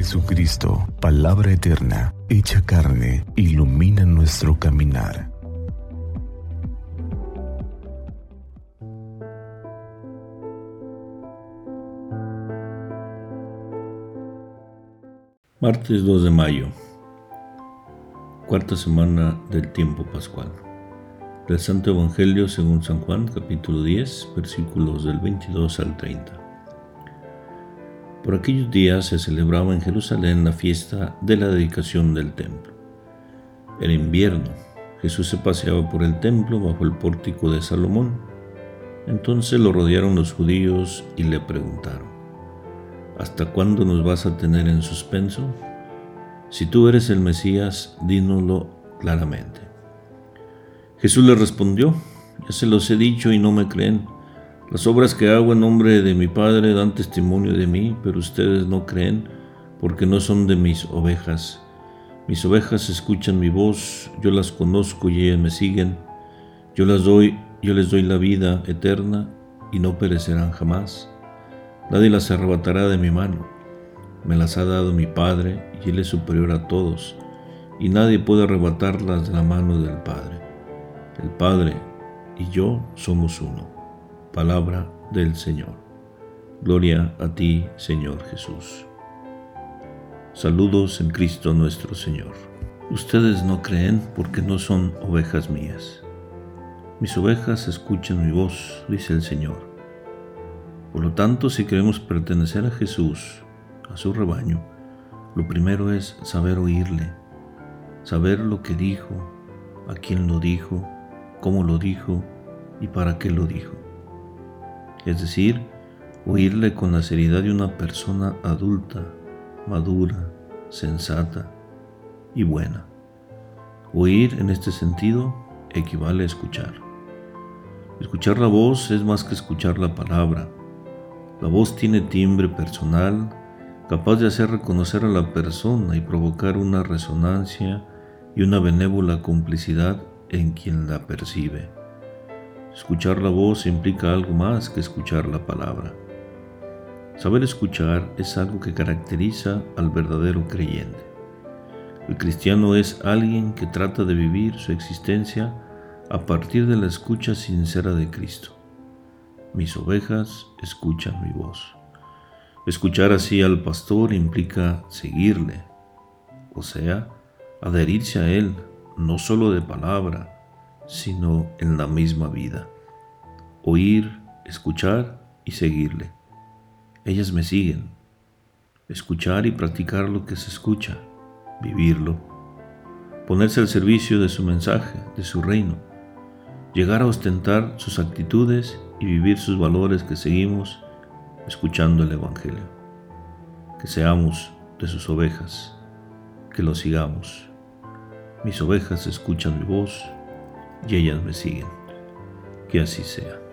Jesucristo, palabra eterna, hecha carne, ilumina nuestro caminar. Martes 2 de mayo, cuarta semana del tiempo pascual. Del Santo Evangelio según San Juan, capítulo 10, versículos del 22 al 30. Por aquellos días se celebraba en Jerusalén la fiesta de la dedicación del templo. Era invierno. Jesús se paseaba por el templo bajo el pórtico de Salomón. Entonces lo rodearon los judíos y le preguntaron, ¿Hasta cuándo nos vas a tener en suspenso? Si tú eres el Mesías, dínoslo claramente. Jesús le respondió, ya se los he dicho y no me creen. Las obras que hago en nombre de mi Padre dan testimonio de mí, pero ustedes no creen porque no son de mis ovejas. Mis ovejas escuchan mi voz, yo las conozco y ellas me siguen. Yo las doy, yo les doy la vida eterna y no perecerán jamás. Nadie las arrebatará de mi mano. Me las ha dado mi Padre y Él es superior a todos, y nadie puede arrebatarlas de la mano del Padre. El Padre y yo somos uno Palabra del Señor. Gloria a ti, Señor Jesús. Saludos en Cristo nuestro Señor. Ustedes no creen porque no son ovejas mías. Mis ovejas escuchan mi voz, dice el Señor. Por lo tanto, si queremos pertenecer a Jesús, a su rebaño, lo primero es saber oírle, saber lo que dijo, a quién lo dijo, cómo lo dijo y para qué lo dijo es decir, oírle con la seriedad de una persona adulta, madura, sensata y buena. Oír en este sentido equivale a escuchar. Escuchar la voz es más que escuchar la palabra. La voz tiene timbre personal, capaz de hacer reconocer a la persona y provocar una resonancia y una benévola complicidad en quien la percibe. Escuchar la voz implica algo más que escuchar la palabra. Saber escuchar es algo que caracteriza al verdadero creyente. El cristiano es alguien que trata de vivir su existencia a partir de la escucha sincera de Cristo. Mis ovejas escuchan mi voz. Escuchar así al pastor implica seguirle, o sea, adherirse a él, no solo de palabra, sino en la misma vida. Oír, escuchar y seguirle. Ellas me siguen. Escuchar y practicar lo que se escucha, vivirlo. Ponerse al servicio de su mensaje, de su reino. Llegar a ostentar sus actitudes y vivir sus valores que seguimos escuchando el Evangelio. Que seamos de sus ovejas, que lo sigamos. Mis ovejas escuchan mi voz y ellas me siguen. Que así sea.